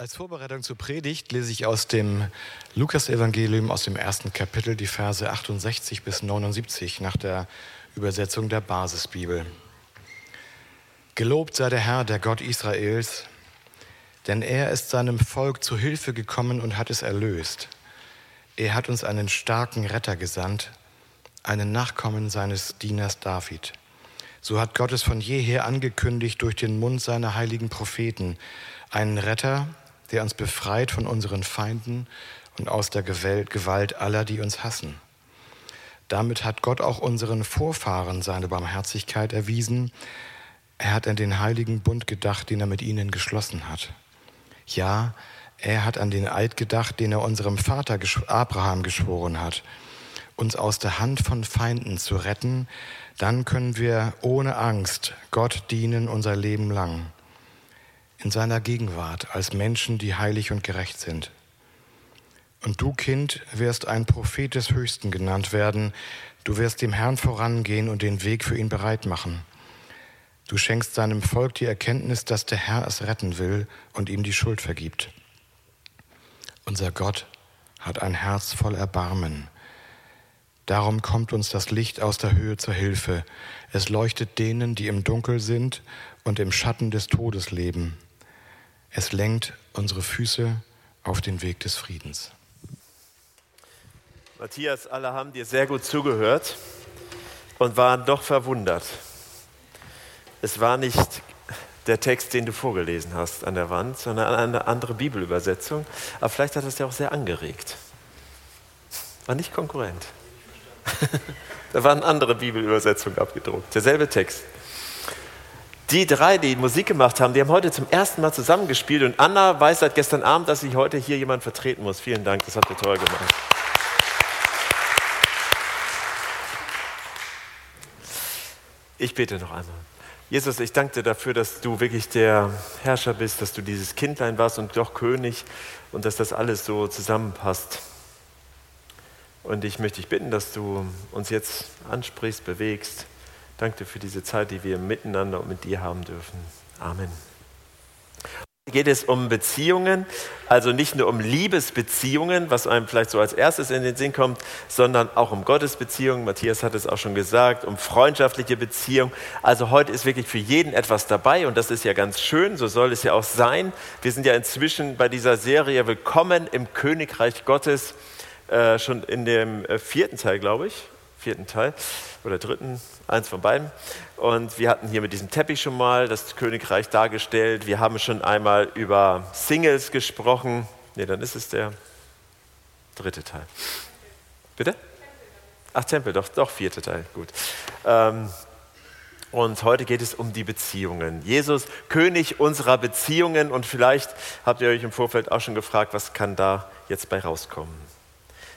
Als Vorbereitung zur Predigt lese ich aus dem Lukasevangelium aus dem ersten Kapitel die Verse 68 bis 79 nach der Übersetzung der Basisbibel. Gelobt sei der Herr, der Gott Israels, denn er ist seinem Volk zu Hilfe gekommen und hat es erlöst. Er hat uns einen starken Retter gesandt, einen Nachkommen seines Dieners David. So hat Gott es von jeher angekündigt durch den Mund seiner heiligen Propheten, einen Retter, der uns befreit von unseren Feinden und aus der Gewalt aller, die uns hassen. Damit hat Gott auch unseren Vorfahren seine Barmherzigkeit erwiesen. Er hat an den heiligen Bund gedacht, den er mit ihnen geschlossen hat. Ja, er hat an den Eid gedacht, den er unserem Vater Abraham geschworen hat, uns aus der Hand von Feinden zu retten, dann können wir ohne Angst Gott dienen unser Leben lang in seiner Gegenwart als Menschen, die heilig und gerecht sind. Und du, Kind, wirst ein Prophet des Höchsten genannt werden. Du wirst dem Herrn vorangehen und den Weg für ihn bereit machen. Du schenkst seinem Volk die Erkenntnis, dass der Herr es retten will und ihm die Schuld vergibt. Unser Gott hat ein Herz voll Erbarmen. Darum kommt uns das Licht aus der Höhe zur Hilfe. Es leuchtet denen, die im Dunkel sind und im Schatten des Todes leben. Es lenkt unsere Füße auf den Weg des Friedens. Matthias, alle haben dir sehr gut zugehört und waren doch verwundert. Es war nicht der Text, den du vorgelesen hast an der Wand, sondern eine andere Bibelübersetzung. Aber vielleicht hat es ja auch sehr angeregt. War nicht konkurrent. da war eine andere Bibelübersetzung abgedruckt. Derselbe Text. Die drei, die Musik gemacht haben, die haben heute zum ersten Mal zusammengespielt und Anna weiß seit gestern Abend, dass ich heute hier jemand vertreten muss. Vielen Dank, das habt ihr toll gemacht. Ich bete noch einmal. Jesus, ich danke dir dafür, dass du wirklich der Herrscher bist, dass du dieses Kindlein warst und doch König und dass das alles so zusammenpasst. Und ich möchte dich bitten, dass du uns jetzt ansprichst, bewegst Danke dir für diese Zeit, die wir miteinander und mit dir haben dürfen. Amen. Heute geht es um Beziehungen, also nicht nur um Liebesbeziehungen, was einem vielleicht so als erstes in den Sinn kommt, sondern auch um Gottesbeziehungen. Matthias hat es auch schon gesagt, um freundschaftliche Beziehungen. Also heute ist wirklich für jeden etwas dabei und das ist ja ganz schön, so soll es ja auch sein. Wir sind ja inzwischen bei dieser Serie Willkommen im Königreich Gottes, äh, schon in dem äh, vierten Teil, glaube ich, vierten Teil oder dritten, eins von beiden. Und wir hatten hier mit diesem Teppich schon mal das Königreich dargestellt. Wir haben schon einmal über Singles gesprochen. Ne, dann ist es der dritte Teil. Bitte? Ach, Tempel, doch, doch, vierte Teil, gut. Ähm, und heute geht es um die Beziehungen. Jesus, König unserer Beziehungen. Und vielleicht habt ihr euch im Vorfeld auch schon gefragt, was kann da jetzt bei rauskommen?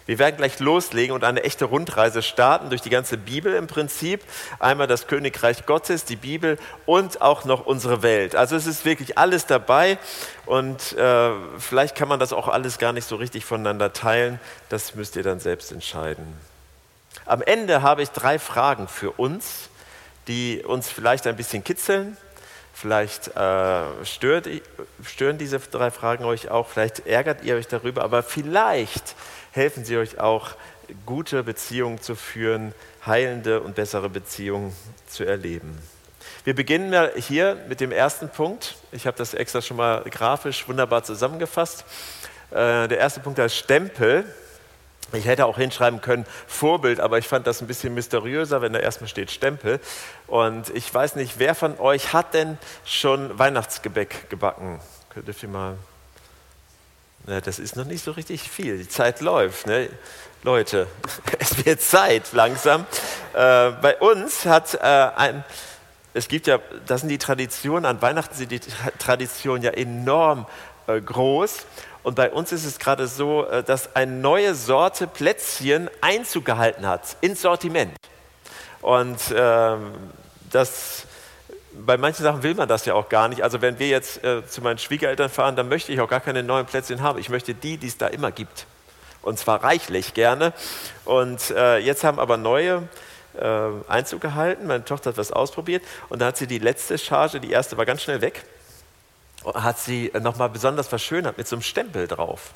Wir werden gleich loslegen und eine echte Rundreise starten durch die ganze Bibel im Prinzip. Einmal das Königreich Gottes, die Bibel und auch noch unsere Welt. Also es ist wirklich alles dabei und äh, vielleicht kann man das auch alles gar nicht so richtig voneinander teilen. Das müsst ihr dann selbst entscheiden. Am Ende habe ich drei Fragen für uns, die uns vielleicht ein bisschen kitzeln. Vielleicht äh, stört, stören diese drei Fragen euch auch, vielleicht ärgert ihr euch darüber, aber vielleicht helfen sie euch auch, gute Beziehungen zu führen, heilende und bessere Beziehungen zu erleben. Wir beginnen hier mit dem ersten Punkt. Ich habe das extra schon mal grafisch wunderbar zusammengefasst. Äh, der erste Punkt heißt Stempel. Ich hätte auch hinschreiben können Vorbild, aber ich fand das ein bisschen mysteriöser, wenn da erstmal steht Stempel. Und ich weiß nicht, wer von euch hat denn schon Weihnachtsgebäck gebacken? Könnt ihr mal na, das ist noch nicht so richtig viel. Die Zeit läuft. Ne? Leute, es wird Zeit langsam. Äh, bei uns hat äh, ein, es gibt ja, das sind die Traditionen, an Weihnachten sind die Traditionen ja enorm äh, groß. Und bei uns ist es gerade so, äh, dass eine neue Sorte Plätzchen Einzug gehalten hat ins Sortiment. Und ähm, das bei manchen Sachen will man das ja auch gar nicht. Also wenn wir jetzt äh, zu meinen Schwiegereltern fahren, dann möchte ich auch gar keine neuen Plätzchen haben. Ich möchte die, die es da immer gibt. Und zwar reichlich gerne. Und äh, jetzt haben aber neue äh, Einzug gehalten. Meine Tochter hat was ausprobiert und dann hat sie die letzte Charge, die erste war ganz schnell weg. hat sie nochmal besonders verschönert mit so einem Stempel drauf.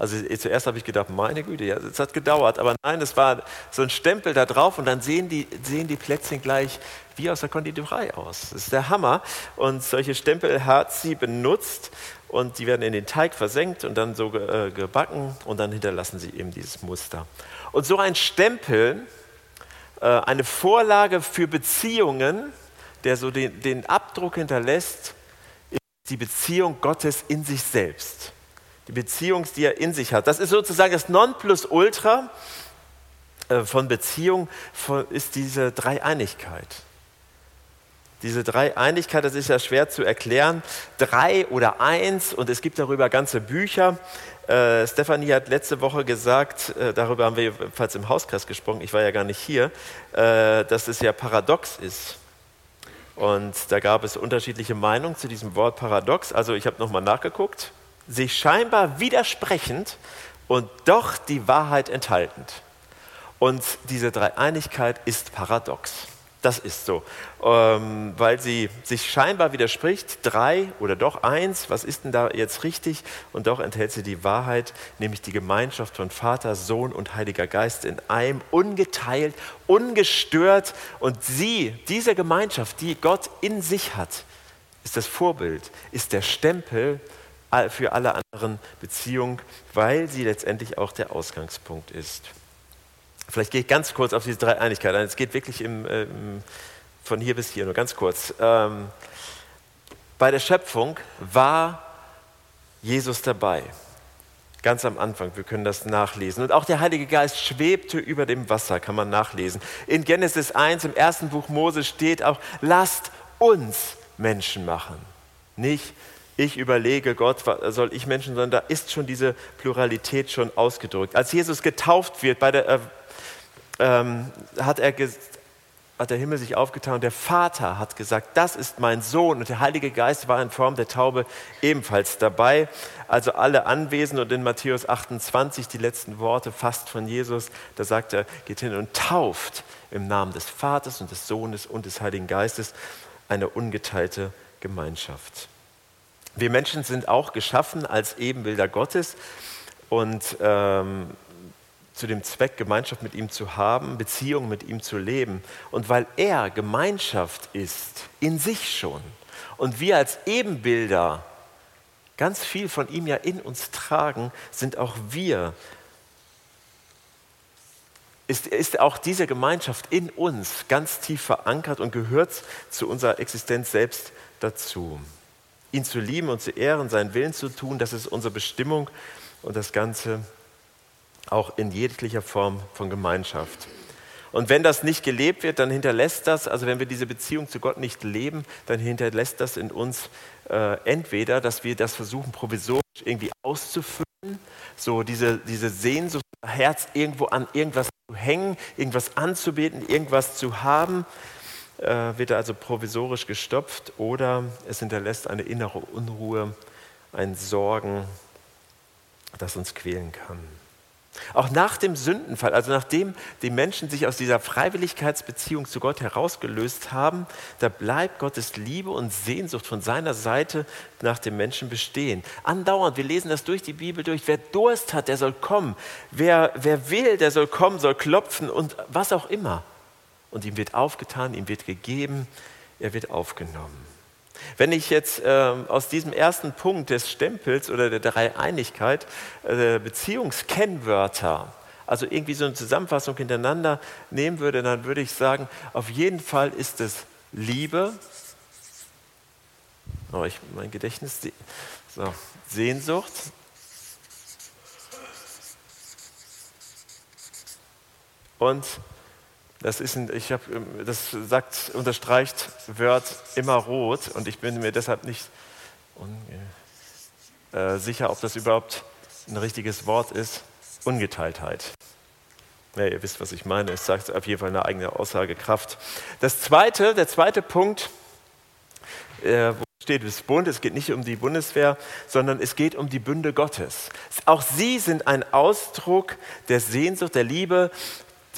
Also zuerst habe ich gedacht, meine Güte, ja, es hat gedauert, aber nein, es war so ein Stempel da drauf und dann sehen die, sehen die Plätzchen gleich wie aus der Konditorei aus. Das ist der Hammer. Und solche Stempel hat sie benutzt und die werden in den Teig versenkt und dann so äh, gebacken und dann hinterlassen sie eben dieses Muster. Und so ein Stempel, äh, eine Vorlage für Beziehungen, der so den, den Abdruck hinterlässt, ist die Beziehung Gottes in sich selbst die Beziehung, die er in sich hat. Das ist sozusagen das Nonplusultra äh, von Beziehung, ist diese Dreieinigkeit. Diese Dreieinigkeit, das ist ja schwer zu erklären. Drei oder eins und es gibt darüber ganze Bücher. Äh, Stefanie hat letzte Woche gesagt, äh, darüber haben wir jedenfalls im Hauskreis gesprochen, ich war ja gar nicht hier, äh, dass es ja paradox ist. Und da gab es unterschiedliche Meinungen zu diesem Wort paradox. Also ich habe nochmal nachgeguckt sich scheinbar widersprechend und doch die Wahrheit enthaltend. Und diese Dreieinigkeit ist paradox. Das ist so, ähm, weil sie sich scheinbar widerspricht. Drei oder doch eins, was ist denn da jetzt richtig? Und doch enthält sie die Wahrheit, nämlich die Gemeinschaft von Vater, Sohn und Heiliger Geist in einem, ungeteilt, ungestört. Und sie, diese Gemeinschaft, die Gott in sich hat, ist das Vorbild, ist der Stempel für alle anderen Beziehungen, weil sie letztendlich auch der Ausgangspunkt ist. Vielleicht gehe ich ganz kurz auf diese Dreieinigkeit ein. Es geht wirklich im, ähm, von hier bis hier, nur ganz kurz. Ähm, bei der Schöpfung war Jesus dabei. Ganz am Anfang, wir können das nachlesen. Und auch der Heilige Geist schwebte über dem Wasser, kann man nachlesen. In Genesis 1, im ersten Buch Mose steht auch, lasst uns Menschen machen. Nicht ich überlege, Gott, soll ich Menschen, sondern da ist schon diese Pluralität schon ausgedrückt. Als Jesus getauft wird, der, äh, ähm, hat, er hat der Himmel sich aufgetan und der Vater hat gesagt, das ist mein Sohn und der Heilige Geist war in Form der Taube ebenfalls dabei. Also alle anwesend und in Matthäus 28 die letzten Worte fast von Jesus, da sagt er, geht hin und tauft im Namen des Vaters und des Sohnes und des Heiligen Geistes eine ungeteilte Gemeinschaft. Wir Menschen sind auch geschaffen als Ebenbilder Gottes und ähm, zu dem Zweck, Gemeinschaft mit ihm zu haben, Beziehung mit ihm zu leben. Und weil er Gemeinschaft ist, in sich schon, und wir als Ebenbilder ganz viel von ihm ja in uns tragen, sind auch wir, ist, ist auch diese Gemeinschaft in uns ganz tief verankert und gehört zu unserer Existenz selbst dazu ihn zu lieben und zu ehren, seinen Willen zu tun, das ist unsere Bestimmung und das Ganze auch in jeglicher Form von Gemeinschaft. Und wenn das nicht gelebt wird, dann hinterlässt das, also wenn wir diese Beziehung zu Gott nicht leben, dann hinterlässt das in uns äh, entweder, dass wir das versuchen, provisorisch irgendwie auszufüllen, so diese, diese Sehnsucht, Herz irgendwo an irgendwas zu hängen, irgendwas anzubeten, irgendwas zu haben, wird er also provisorisch gestopft oder es hinterlässt eine innere Unruhe, ein Sorgen, das uns quälen kann. Auch nach dem Sündenfall, also nachdem die Menschen sich aus dieser Freiwilligkeitsbeziehung zu Gott herausgelöst haben, da bleibt Gottes Liebe und Sehnsucht von seiner Seite nach dem Menschen bestehen. Andauernd, wir lesen das durch die Bibel durch, wer Durst hat, der soll kommen, wer, wer will, der soll kommen, soll klopfen und was auch immer und ihm wird aufgetan, ihm wird gegeben, er wird aufgenommen. Wenn ich jetzt äh, aus diesem ersten Punkt des Stempels oder der Dreieinigkeit äh, Beziehungskennwörter, also irgendwie so eine Zusammenfassung hintereinander nehmen würde, dann würde ich sagen, auf jeden Fall ist es Liebe, oh, ich, mein Gedächtnis, so, Sehnsucht, und das, ist ein, ich hab, das sagt, unterstreicht Word immer rot und ich bin mir deshalb nicht äh, sicher, ob das überhaupt ein richtiges Wort ist. Ungeteiltheit. Ja, ihr wisst, was ich meine. Es sagt auf jeden Fall eine eigene Aussagekraft. Das zweite, der zweite Punkt, äh, wo steht das Bund, es geht nicht um die Bundeswehr, sondern es geht um die Bünde Gottes. Auch sie sind ein Ausdruck der Sehnsucht, der Liebe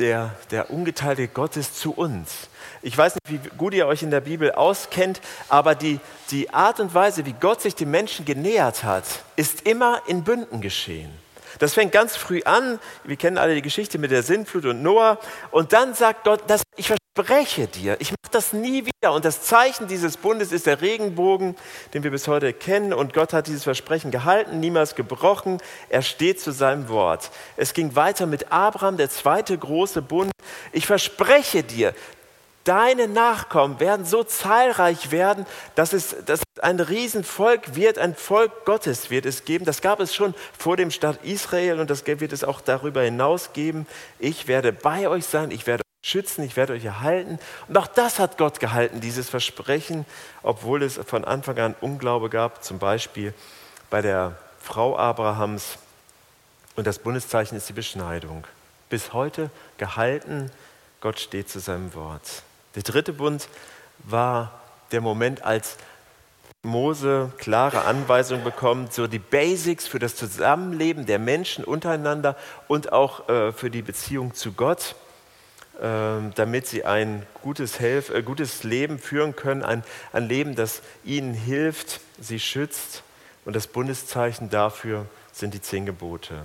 der, der ungeteilte Gottes zu uns. Ich weiß nicht, wie gut ihr euch in der Bibel auskennt, aber die, die Art und Weise, wie Gott sich den Menschen genähert hat, ist immer in Bünden geschehen. Das fängt ganz früh an. Wir kennen alle die Geschichte mit der Sintflut und Noah. Und dann sagt Gott, das, ich verspreche dir, ich mache das nie wieder. Und das Zeichen dieses Bundes ist der Regenbogen, den wir bis heute kennen. Und Gott hat dieses Versprechen gehalten, niemals gebrochen. Er steht zu seinem Wort. Es ging weiter mit Abraham, der zweite große Bund. Ich verspreche dir, Deine Nachkommen werden so zahlreich werden, dass es, dass ein Riesenvolk wird, ein Volk Gottes wird es geben. Das gab es schon vor dem Staat Israel und das wird es auch darüber hinaus geben. Ich werde bei euch sein, ich werde euch schützen, ich werde euch erhalten. Und auch das hat Gott gehalten, dieses Versprechen, obwohl es von Anfang an Unglaube gab, zum Beispiel bei der Frau Abrahams. Und das Bundeszeichen ist die Beschneidung. Bis heute gehalten, Gott steht zu seinem Wort. Der dritte Bund war der Moment, als Mose klare Anweisungen bekommt, so die Basics für das Zusammenleben der Menschen untereinander und auch äh, für die Beziehung zu Gott, äh, damit sie ein gutes, Helf, äh, gutes Leben führen können, ein, ein Leben, das ihnen hilft, sie schützt. Und das Bundeszeichen dafür sind die zehn Gebote.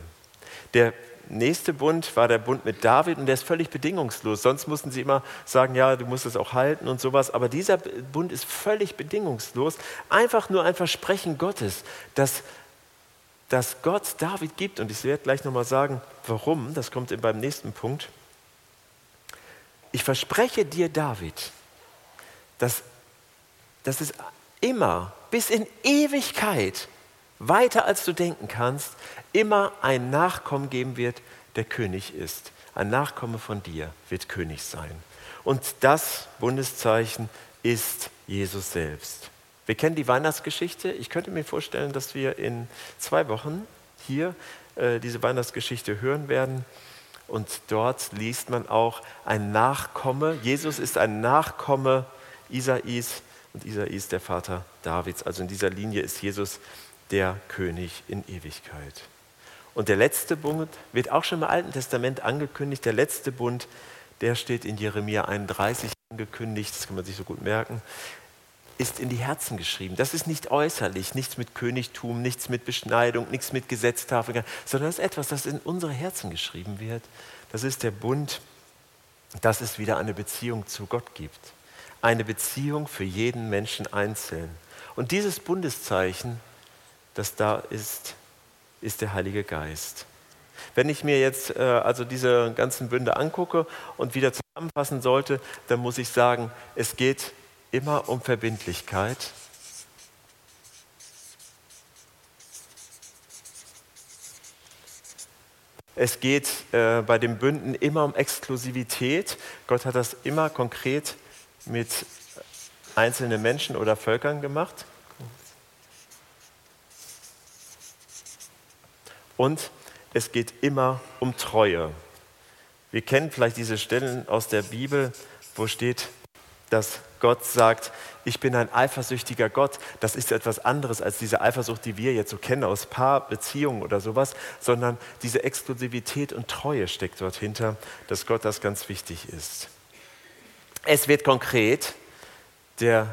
Der nächste Bund war der Bund mit David und der ist völlig bedingungslos. Sonst mussten sie immer sagen, ja, du musst es auch halten und sowas. Aber dieser Bund ist völlig bedingungslos. Einfach nur ein Versprechen Gottes, dass, dass Gott David gibt. Und ich werde gleich nochmal sagen, warum. Das kommt beim nächsten Punkt. Ich verspreche dir, David, dass, dass es immer bis in Ewigkeit weiter als du denken kannst, immer ein Nachkommen geben wird, der König ist. Ein Nachkomme von dir wird König sein. Und das Bundeszeichen ist Jesus selbst. Wir kennen die Weihnachtsgeschichte. Ich könnte mir vorstellen, dass wir in zwei Wochen hier äh, diese Weihnachtsgeschichte hören werden. Und dort liest man auch ein Nachkomme. Jesus ist ein Nachkomme Isais und Isais der Vater Davids. Also in dieser Linie ist Jesus der König in Ewigkeit. Und der letzte Bund wird auch schon im Alten Testament angekündigt. Der letzte Bund, der steht in Jeremia 31 angekündigt, das kann man sich so gut merken, ist in die Herzen geschrieben. Das ist nicht äußerlich, nichts mit Königtum, nichts mit Beschneidung, nichts mit Gesetztafeln, sondern das ist etwas, das in unsere Herzen geschrieben wird. Das ist der Bund, dass es wieder eine Beziehung zu Gott gibt. Eine Beziehung für jeden Menschen einzeln. Und dieses Bundeszeichen das da ist, ist der Heilige Geist. Wenn ich mir jetzt äh, also diese ganzen Bünde angucke und wieder zusammenfassen sollte, dann muss ich sagen, es geht immer um Verbindlichkeit. Es geht äh, bei den Bünden immer um Exklusivität. Gott hat das immer konkret mit einzelnen Menschen oder Völkern gemacht. Und es geht immer um Treue. Wir kennen vielleicht diese Stellen aus der Bibel, wo steht, dass Gott sagt, ich bin ein eifersüchtiger Gott. Das ist etwas anderes als diese Eifersucht, die wir jetzt so kennen aus Paarbeziehungen oder sowas, sondern diese Exklusivität und Treue steckt dort hinter, dass Gott das ganz wichtig ist. Es wird konkret, der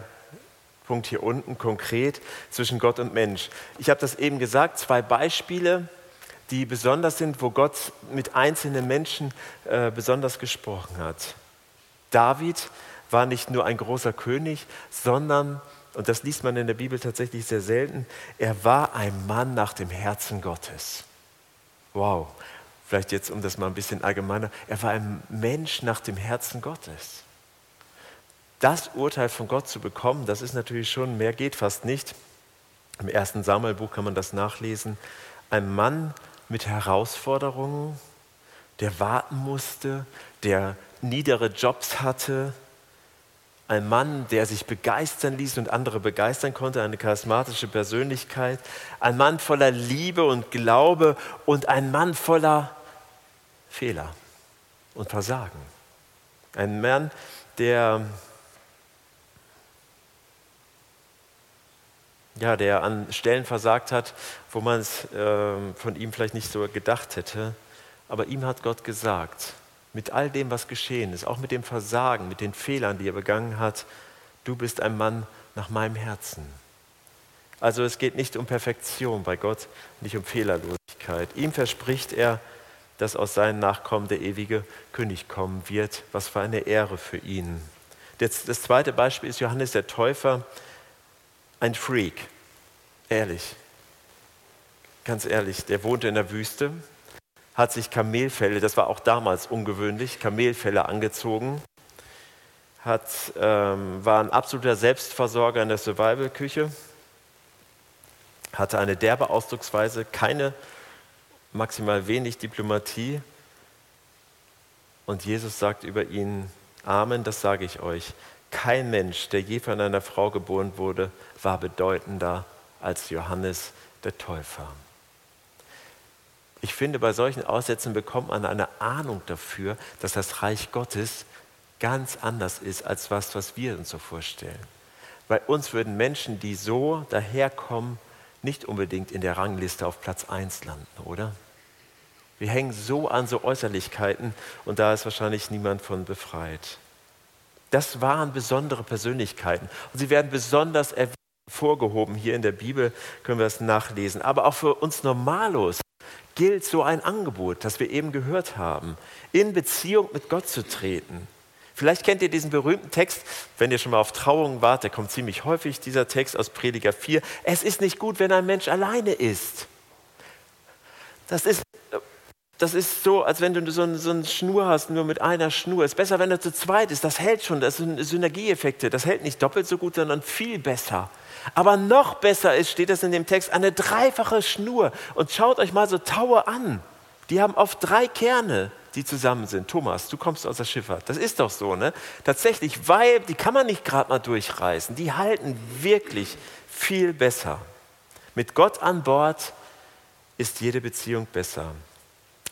Punkt hier unten, konkret zwischen Gott und Mensch. Ich habe das eben gesagt, zwei Beispiele die besonders sind, wo Gott mit einzelnen Menschen äh, besonders gesprochen hat. David war nicht nur ein großer König, sondern, und das liest man in der Bibel tatsächlich sehr selten, er war ein Mann nach dem Herzen Gottes. Wow, vielleicht jetzt, um das mal ein bisschen allgemeiner, er war ein Mensch nach dem Herzen Gottes. Das Urteil von Gott zu bekommen, das ist natürlich schon, mehr geht fast nicht. Im ersten Samuelbuch kann man das nachlesen. Ein Mann mit Herausforderungen, der warten musste, der niedere Jobs hatte, ein Mann, der sich begeistern ließ und andere begeistern konnte, eine charismatische Persönlichkeit, ein Mann voller Liebe und Glaube und ein Mann voller Fehler und Versagen. Ein Mann, der ja, der an Stellen versagt hat, wo man es äh, von ihm vielleicht nicht so gedacht hätte. Aber ihm hat Gott gesagt, mit all dem, was geschehen ist, auch mit dem Versagen, mit den Fehlern, die er begangen hat, du bist ein Mann nach meinem Herzen. Also es geht nicht um Perfektion bei Gott, nicht um Fehlerlosigkeit. Ihm verspricht er, dass aus seinen Nachkommen der ewige König kommen wird. Was für eine Ehre für ihn. Das zweite Beispiel ist Johannes der Täufer, ein Freak. Ehrlich, ganz ehrlich, der wohnte in der Wüste, hat sich Kamelfelle, das war auch damals ungewöhnlich, Kamelfelle angezogen, hat, ähm, war ein absoluter Selbstversorger in der Survival-Küche, hatte eine derbe Ausdrucksweise, keine, maximal wenig Diplomatie. Und Jesus sagt über ihn, Amen, das sage ich euch. Kein Mensch, der je von einer Frau geboren wurde, war bedeutender als Johannes der Täufer. Ich finde, bei solchen Aussätzen bekommt man eine Ahnung dafür, dass das Reich Gottes ganz anders ist als was, was wir uns so vorstellen. Bei uns würden Menschen, die so daherkommen, nicht unbedingt in der Rangliste auf Platz 1 landen, oder? Wir hängen so an so Äußerlichkeiten und da ist wahrscheinlich niemand von befreit. Das waren besondere Persönlichkeiten und sie werden besonders hervorgehoben. Hier in der Bibel können wir das nachlesen. Aber auch für uns Normalos gilt so ein Angebot, das wir eben gehört haben, in Beziehung mit Gott zu treten. Vielleicht kennt ihr diesen berühmten Text, wenn ihr schon mal auf Trauungen wart, der kommt ziemlich häufig, dieser Text aus Prediger 4. Es ist nicht gut, wenn ein Mensch alleine ist. Das ist, das ist so, als wenn du so, ein, so eine Schnur hast, nur mit einer Schnur. Es ist besser, wenn er zu zweit ist. Das hält schon, das sind Synergieeffekte. Das hält nicht doppelt so gut, sondern viel besser. Aber noch besser ist, steht es in dem Text, eine dreifache Schnur. Und schaut euch mal so Taue an. Die haben oft drei Kerne, die zusammen sind. Thomas, du kommst aus der Schifffahrt. Das ist doch so, ne? Tatsächlich, weil die kann man nicht gerade mal durchreißen. Die halten wirklich viel besser. Mit Gott an Bord ist jede Beziehung besser.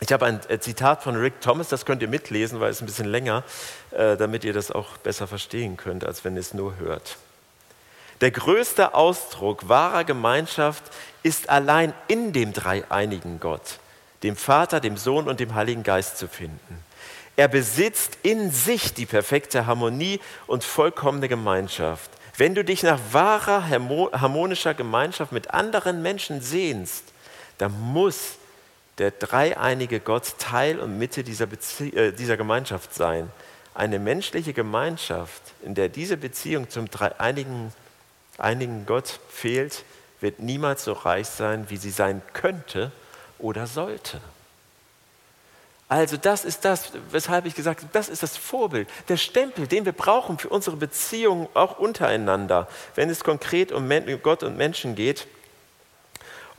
Ich habe ein äh, Zitat von Rick Thomas, das könnt ihr mitlesen, weil es ein bisschen länger, äh, damit ihr das auch besser verstehen könnt, als wenn ihr es nur hört. Der größte Ausdruck wahrer Gemeinschaft ist allein in dem dreieinigen Gott, dem Vater, dem Sohn und dem Heiligen Geist zu finden. Er besitzt in sich die perfekte Harmonie und vollkommene Gemeinschaft. Wenn du dich nach wahrer harmonischer Gemeinschaft mit anderen Menschen sehnst, dann muss der dreieinige Gott Teil und Mitte dieser, Bezie äh, dieser Gemeinschaft sein. Eine menschliche Gemeinschaft, in der diese Beziehung zum dreieinigen einigen Gott fehlt, wird niemals so reich sein, wie sie sein könnte oder sollte. Also das ist das, weshalb ich gesagt habe, das ist das Vorbild, der Stempel, den wir brauchen für unsere Beziehungen auch untereinander, wenn es konkret um Gott und Menschen geht.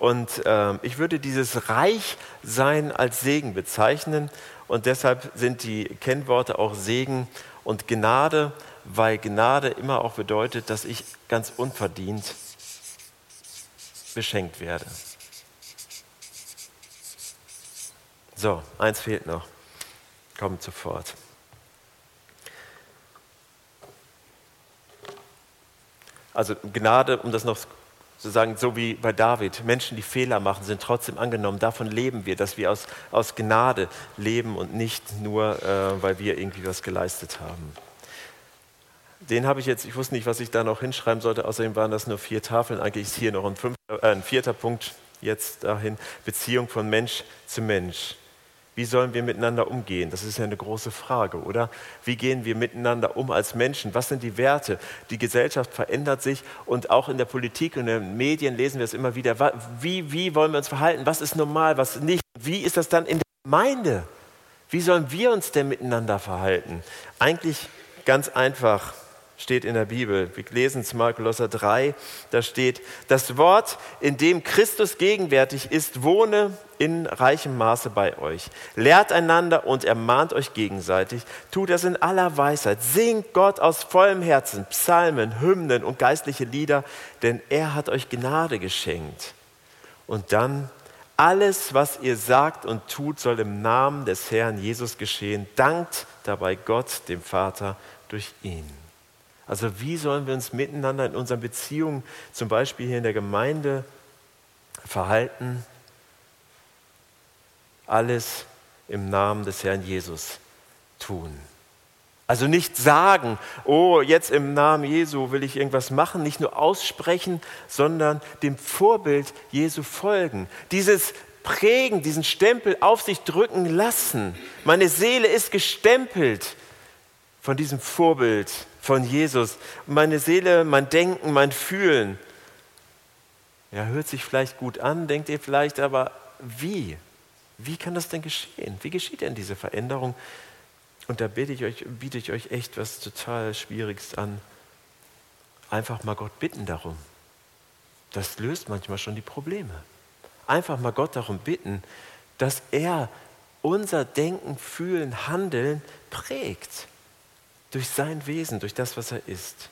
Und äh, ich würde dieses Reichsein als Segen bezeichnen und deshalb sind die Kennworte auch Segen und Gnade weil Gnade immer auch bedeutet, dass ich ganz unverdient beschenkt werde. So, eins fehlt noch. Kommt sofort. Also Gnade, um das noch zu sagen, so wie bei David, Menschen, die Fehler machen, sind trotzdem angenommen. Davon leben wir, dass wir aus, aus Gnade leben und nicht nur, äh, weil wir irgendwie was geleistet haben. Den habe ich jetzt, ich wusste nicht, was ich da noch hinschreiben sollte, außerdem waren das nur vier Tafeln. Eigentlich ist hier noch ein, fünfter, äh, ein vierter Punkt jetzt dahin, Beziehung von Mensch zu Mensch. Wie sollen wir miteinander umgehen? Das ist ja eine große Frage, oder? Wie gehen wir miteinander um als Menschen? Was sind die Werte? Die Gesellschaft verändert sich und auch in der Politik und in den Medien lesen wir es immer wieder. Wie, wie wollen wir uns verhalten? Was ist normal, was nicht? Wie ist das dann in der Gemeinde? Wie sollen wir uns denn miteinander verhalten? Eigentlich ganz einfach steht in der Bibel. Wir lesen es mal Kolosser 3, da steht, das Wort, in dem Christus gegenwärtig ist, wohne in reichem Maße bei euch. Lehrt einander und ermahnt euch gegenseitig. Tut das in aller Weisheit. Singt Gott aus vollem Herzen Psalmen, Hymnen und geistliche Lieder, denn er hat euch Gnade geschenkt. Und dann alles, was ihr sagt und tut, soll im Namen des Herrn Jesus geschehen. Dankt dabei Gott, dem Vater, durch ihn. Also wie sollen wir uns miteinander in unseren Beziehungen, zum Beispiel hier in der Gemeinde, verhalten? Alles im Namen des Herrn Jesus tun. Also nicht sagen, oh, jetzt im Namen Jesu will ich irgendwas machen, nicht nur aussprechen, sondern dem Vorbild Jesu folgen. Dieses Prägen, diesen Stempel auf sich drücken lassen. Meine Seele ist gestempelt von diesem Vorbild von Jesus. Meine Seele, mein Denken, mein Fühlen. Ja, hört sich vielleicht gut an, denkt ihr vielleicht, aber wie? Wie kann das denn geschehen? Wie geschieht denn diese Veränderung? Und da biete ich euch, biete ich euch echt was total Schwieriges an. Einfach mal Gott bitten darum. Das löst manchmal schon die Probleme. Einfach mal Gott darum bitten, dass er unser Denken, Fühlen, Handeln prägt. Durch sein Wesen, durch das, was er ist.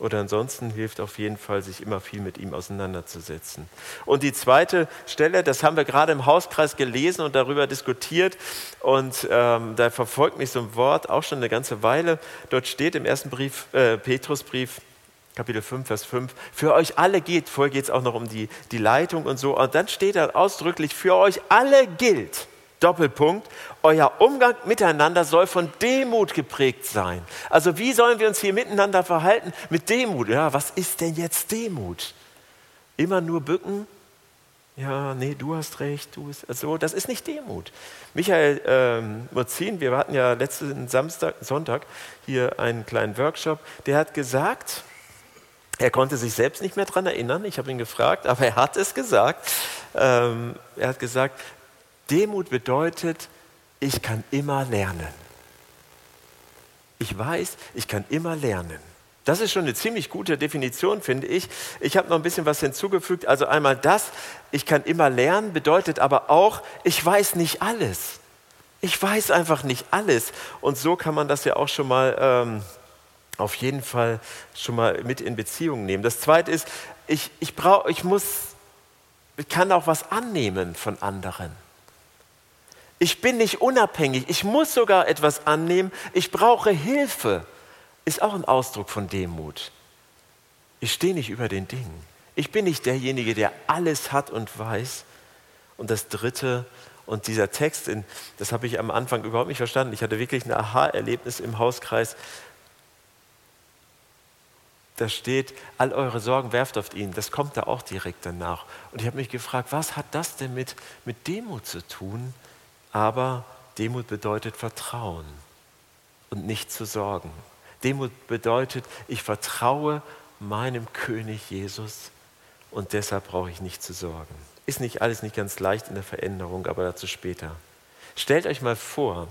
Oder ansonsten hilft auf jeden Fall, sich immer viel mit ihm auseinanderzusetzen. Und die zweite Stelle, das haben wir gerade im Hauskreis gelesen und darüber diskutiert. Und ähm, da verfolgt mich so ein Wort auch schon eine ganze Weile. Dort steht im ersten Brief, äh, Petrusbrief, Kapitel 5, Vers 5, für euch alle geht, vorher geht es auch noch um die, die Leitung und so. Und dann steht da ausdrücklich, für euch alle gilt. Doppelpunkt, euer Umgang miteinander soll von Demut geprägt sein. Also wie sollen wir uns hier miteinander verhalten? Mit Demut. Ja, was ist denn jetzt Demut? Immer nur bücken? Ja, nee, du hast recht, du bist, also das ist nicht Demut. Michael ähm, Mozin, wir hatten ja letzten Samstag, Sonntag hier einen kleinen Workshop, der hat gesagt, er konnte sich selbst nicht mehr daran erinnern, ich habe ihn gefragt, aber er hat es gesagt. Ähm, er hat gesagt, Demut bedeutet, ich kann immer lernen. Ich weiß, ich kann immer lernen. Das ist schon eine ziemlich gute Definition, finde ich. Ich habe noch ein bisschen was hinzugefügt. Also einmal das, ich kann immer lernen, bedeutet aber auch, ich weiß nicht alles. Ich weiß einfach nicht alles. Und so kann man das ja auch schon mal ähm, auf jeden Fall schon mal mit in Beziehung nehmen. Das Zweite ist, ich, ich, brauch, ich muss, ich kann auch was annehmen von anderen. Ich bin nicht unabhängig, ich muss sogar etwas annehmen, ich brauche Hilfe. Ist auch ein Ausdruck von Demut. Ich stehe nicht über den Dingen. Ich bin nicht derjenige, der alles hat und weiß. Und das Dritte, und dieser Text, das habe ich am Anfang überhaupt nicht verstanden. Ich hatte wirklich ein Aha-Erlebnis im Hauskreis. Da steht, all eure Sorgen werft auf ihn. Das kommt da auch direkt danach. Und ich habe mich gefragt, was hat das denn mit, mit Demut zu tun? Aber Demut bedeutet Vertrauen und nicht zu sorgen. Demut bedeutet, ich vertraue meinem König Jesus und deshalb brauche ich nicht zu sorgen. Ist nicht alles nicht ganz leicht in der Veränderung, aber dazu später. Stellt euch mal vor,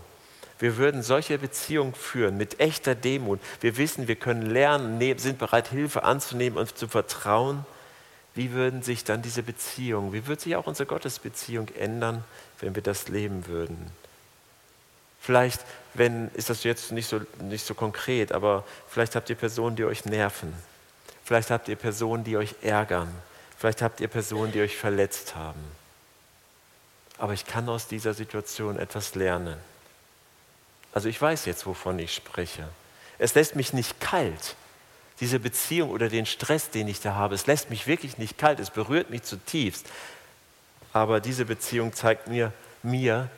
wir würden solche Beziehungen führen mit echter Demut. Wir wissen, wir können lernen, ne, sind bereit, Hilfe anzunehmen und zu vertrauen. Wie würden sich dann diese Beziehungen, wie würde sich auch unsere Gottesbeziehung ändern, wenn wir das leben würden. Vielleicht, wenn, ist das jetzt nicht so, nicht so konkret, aber vielleicht habt ihr Personen, die euch nerven. Vielleicht habt ihr Personen, die euch ärgern. Vielleicht habt ihr Personen, die euch verletzt haben. Aber ich kann aus dieser Situation etwas lernen. Also ich weiß jetzt, wovon ich spreche. Es lässt mich nicht kalt, diese Beziehung oder den Stress, den ich da habe. Es lässt mich wirklich nicht kalt, es berührt mich zutiefst aber diese Beziehung zeigt mir, mir,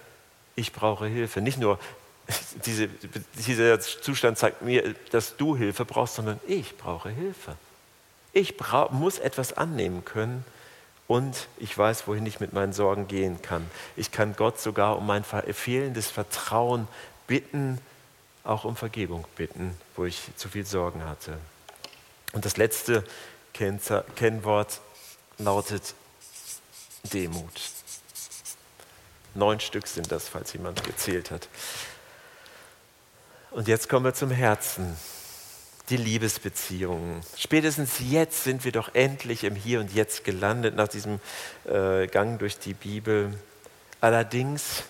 ich brauche Hilfe. Nicht nur diese, dieser Zustand zeigt mir, dass du Hilfe brauchst, sondern ich brauche Hilfe. Ich brauch, muss etwas annehmen können und ich weiß, wohin ich mit meinen Sorgen gehen kann. Ich kann Gott sogar um mein fehlendes Vertrauen bitten, auch um Vergebung bitten, wo ich zu viel Sorgen hatte. Und das letzte Kennwort lautet Demut. Neun Stück sind das, falls jemand gezählt hat. Und jetzt kommen wir zum Herzen. Die Liebesbeziehungen. Spätestens jetzt sind wir doch endlich im Hier und Jetzt gelandet nach diesem äh, Gang durch die Bibel. Allerdings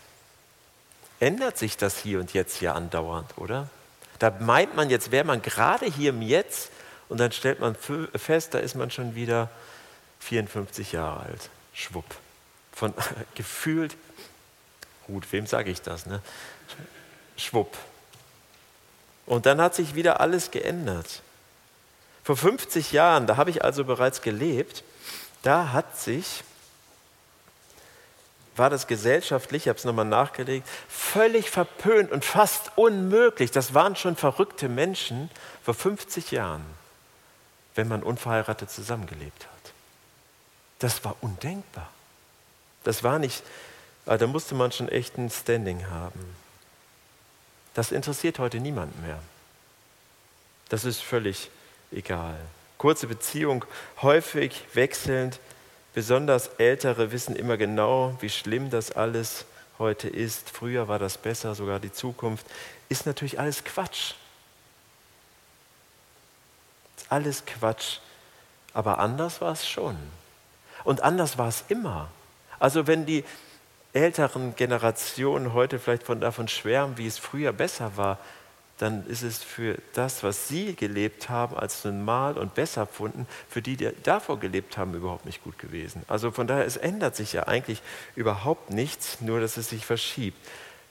ändert sich das Hier und Jetzt ja andauernd, oder? Da meint man, jetzt wäre man gerade hier im Jetzt und dann stellt man fest, da ist man schon wieder 54 Jahre alt schwupp. Von gefühlt, gut, wem sage ich das, ne? Schwupp. Und dann hat sich wieder alles geändert. Vor 50 Jahren, da habe ich also bereits gelebt, da hat sich war das gesellschaftlich, ich habe es nochmal nachgelegt, völlig verpönt und fast unmöglich. Das waren schon verrückte Menschen vor 50 Jahren, wenn man unverheiratet zusammengelebt hat. Das war undenkbar. Das war nicht, ah, da musste man schon echt ein Standing haben. Das interessiert heute niemanden mehr. Das ist völlig egal. Kurze Beziehung, häufig wechselnd, Besonders Ältere wissen immer genau, wie schlimm das alles heute ist. Früher war das besser, sogar die Zukunft. Ist natürlich alles Quatsch. Alles Quatsch. Aber anders war es schon. Und anders war es immer. Also wenn die älteren Generationen heute vielleicht von davon schwärmen, wie es früher besser war, dann ist es für das, was sie gelebt haben, als normal und besser empfunden, für die, die davor gelebt haben, überhaupt nicht gut gewesen. Also von daher, es ändert sich ja eigentlich überhaupt nichts, nur dass es sich verschiebt.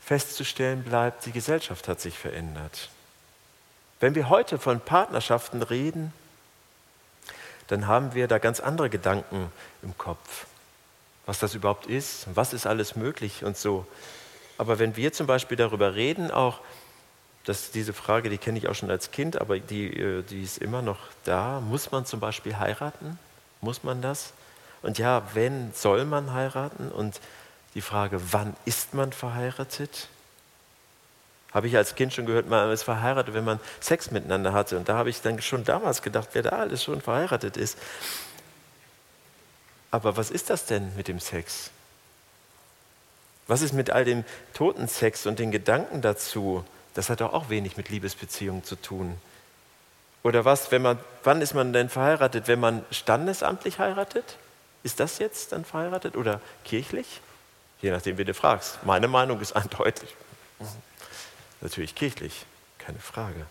Festzustellen bleibt, die Gesellschaft hat sich verändert. Wenn wir heute von Partnerschaften reden, dann haben wir da ganz andere Gedanken im Kopf, was das überhaupt ist, was ist alles möglich und so. Aber wenn wir zum Beispiel darüber reden, auch das, diese Frage, die kenne ich auch schon als Kind, aber die, äh, die ist immer noch da. Muss man zum Beispiel heiraten? Muss man das? Und ja, wenn, soll man heiraten? Und die Frage, wann ist man verheiratet? Habe ich als Kind schon gehört, man ist verheiratet, wenn man Sex miteinander hatte. Und da habe ich dann schon damals gedacht, wer da alles schon verheiratet ist. Aber was ist das denn mit dem Sex? Was ist mit all dem Totensex und den Gedanken dazu? Das hat doch auch wenig mit Liebesbeziehungen zu tun. Oder was, wenn man, wann ist man denn verheiratet? Wenn man standesamtlich heiratet? Ist das jetzt dann verheiratet oder kirchlich? Je nachdem, wie du fragst. Meine Meinung ist eindeutig. Natürlich kirchlich, keine Frage.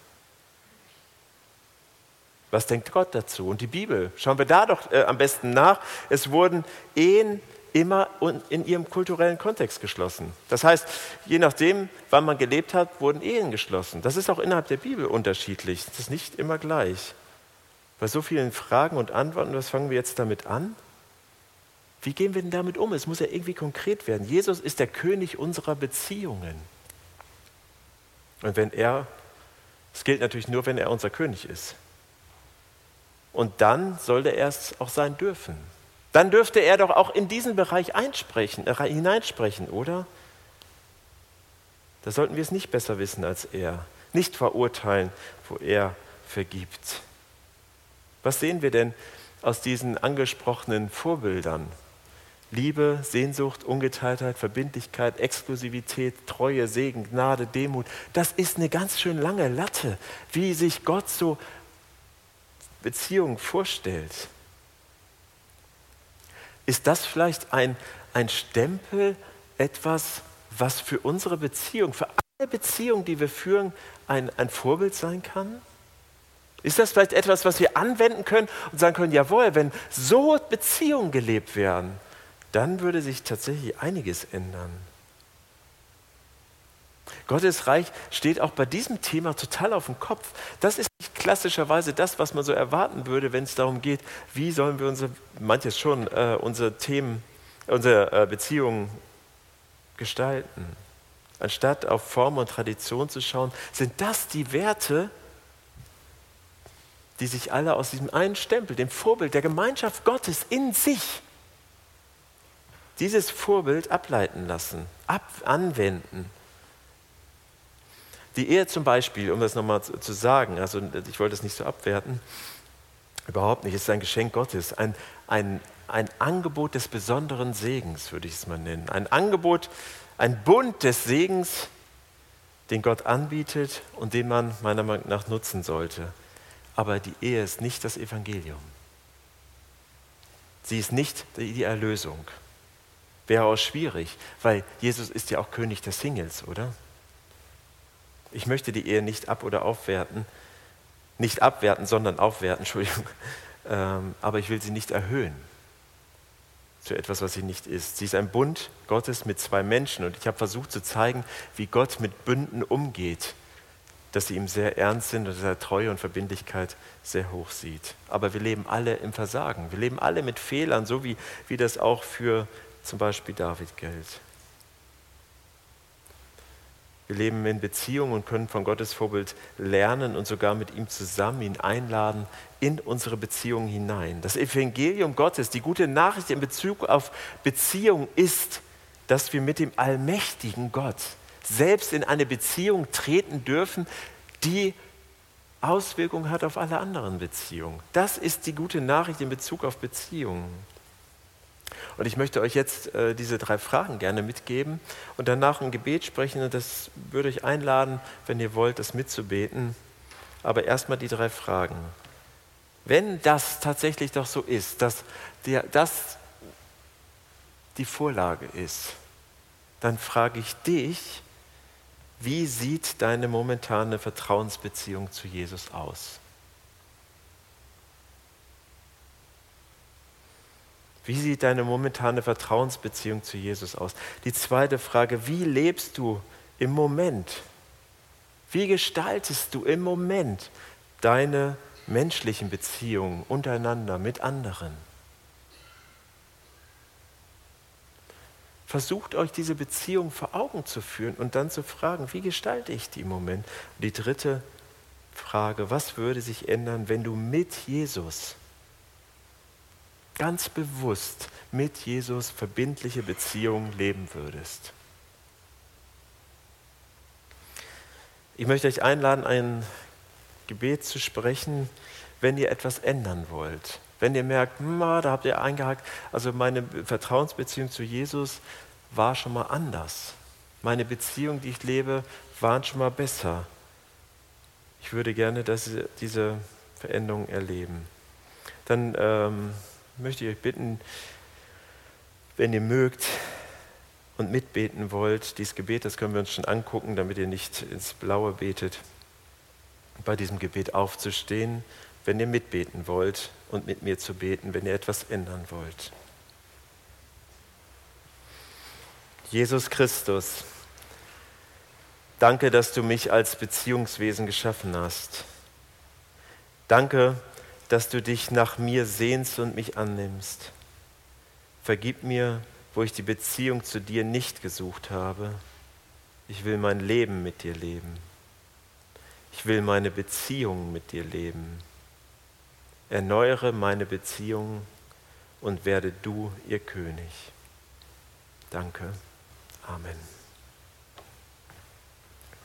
Was denkt Gott dazu? Und die Bibel, schauen wir da doch äh, am besten nach. Es wurden Ehen immer in ihrem kulturellen Kontext geschlossen. Das heißt, je nachdem, wann man gelebt hat, wurden Ehen geschlossen. Das ist auch innerhalb der Bibel unterschiedlich. Das ist nicht immer gleich. Bei so vielen Fragen und Antworten, was fangen wir jetzt damit an? Wie gehen wir denn damit um? Es muss ja irgendwie konkret werden. Jesus ist der König unserer Beziehungen. Und wenn er, es gilt natürlich nur, wenn er unser König ist. Und dann sollte er es auch sein dürfen dann dürfte er doch auch in diesen Bereich einsprechen, äh, hineinsprechen, oder? Da sollten wir es nicht besser wissen als er, nicht verurteilen, wo er vergibt. Was sehen wir denn aus diesen angesprochenen Vorbildern? Liebe, Sehnsucht, Ungeteiltheit, Verbindlichkeit, Exklusivität, Treue, Segen, Gnade, Demut. Das ist eine ganz schön lange Latte, wie sich Gott so Beziehungen vorstellt. Ist das vielleicht ein, ein Stempel, etwas, was für unsere Beziehung, für alle Beziehungen, die wir führen, ein, ein Vorbild sein kann? Ist das vielleicht etwas, was wir anwenden können und sagen können, jawohl, wenn so Beziehungen gelebt werden, dann würde sich tatsächlich einiges ändern. Gottes Reich steht auch bei diesem Thema total auf dem Kopf. Das ist nicht klassischerweise das, was man so erwarten würde, wenn es darum geht, wie sollen wir unsere, manches schon, äh, unsere Themen, unsere äh, Beziehungen gestalten. Anstatt auf Form und Tradition zu schauen, sind das die Werte, die sich alle aus diesem einen Stempel, dem Vorbild der Gemeinschaft Gottes in sich, dieses Vorbild ableiten lassen, ab anwenden. Die Ehe zum Beispiel, um das nochmal zu, sagen, also ich wollte es nicht so abwerten, überhaupt nicht, es ist ein Geschenk Gottes, ein, ein, ein Angebot des besonderen Segens, würde ich es mal nennen. Ein Angebot, ein Bund des Segens, den Gott anbietet und den man meiner Meinung nach nutzen sollte. Aber die Ehe ist nicht das Evangelium. Sie ist nicht die Erlösung. Wäre auch schwierig, weil Jesus ist ja auch König der Singles, oder? Ich möchte die Ehe nicht ab- oder aufwerten, nicht abwerten, sondern aufwerten, Entschuldigung. Ähm, aber ich will sie nicht erhöhen zu etwas, was sie nicht ist. Sie ist ein Bund Gottes mit zwei Menschen und ich habe versucht zu zeigen, wie Gott mit Bünden umgeht, dass sie ihm sehr ernst sind und dass er Treue und Verbindlichkeit sehr hoch sieht. Aber wir leben alle im Versagen. Wir leben alle mit Fehlern, so wie, wie das auch für zum Beispiel David gilt. Wir leben in Beziehung und können von Gottes Vorbild lernen und sogar mit ihm zusammen ihn einladen in unsere Beziehung hinein. Das Evangelium Gottes, die gute Nachricht in Bezug auf Beziehung ist, dass wir mit dem allmächtigen Gott selbst in eine Beziehung treten dürfen, die Auswirkungen hat auf alle anderen Beziehungen. Das ist die gute Nachricht in Bezug auf Beziehungen. Und ich möchte euch jetzt äh, diese drei Fragen gerne mitgeben und danach ein Gebet sprechen. Und das würde ich einladen, wenn ihr wollt, das mitzubeten. Aber erstmal die drei Fragen. Wenn das tatsächlich doch so ist, dass der, das die Vorlage ist, dann frage ich dich, wie sieht deine momentane Vertrauensbeziehung zu Jesus aus? Wie sieht deine momentane Vertrauensbeziehung zu Jesus aus? Die zweite Frage, wie lebst du im Moment? Wie gestaltest du im Moment deine menschlichen Beziehungen untereinander mit anderen? Versucht euch diese Beziehung vor Augen zu führen und dann zu fragen, wie gestalte ich die im Moment? Und die dritte Frage, was würde sich ändern, wenn du mit Jesus ganz bewusst mit Jesus verbindliche Beziehungen leben würdest. Ich möchte euch einladen, ein Gebet zu sprechen, wenn ihr etwas ändern wollt. Wenn ihr merkt, da habt ihr eingehakt, also meine Vertrauensbeziehung zu Jesus war schon mal anders. Meine Beziehungen, die ich lebe, waren schon mal besser. Ich würde gerne dass diese Veränderung erleben. Dann ähm, möchte ich euch bitten, wenn ihr mögt und mitbeten wollt, dieses Gebet, das können wir uns schon angucken, damit ihr nicht ins Blaue betet, bei diesem Gebet aufzustehen, wenn ihr mitbeten wollt und mit mir zu beten, wenn ihr etwas ändern wollt. Jesus Christus, danke, dass du mich als Beziehungswesen geschaffen hast. Danke, dass du dich nach mir sehnst und mich annimmst. Vergib mir, wo ich die Beziehung zu dir nicht gesucht habe. Ich will mein Leben mit dir leben. Ich will meine Beziehung mit dir leben. Erneuere meine Beziehung und werde du ihr König. Danke. Amen.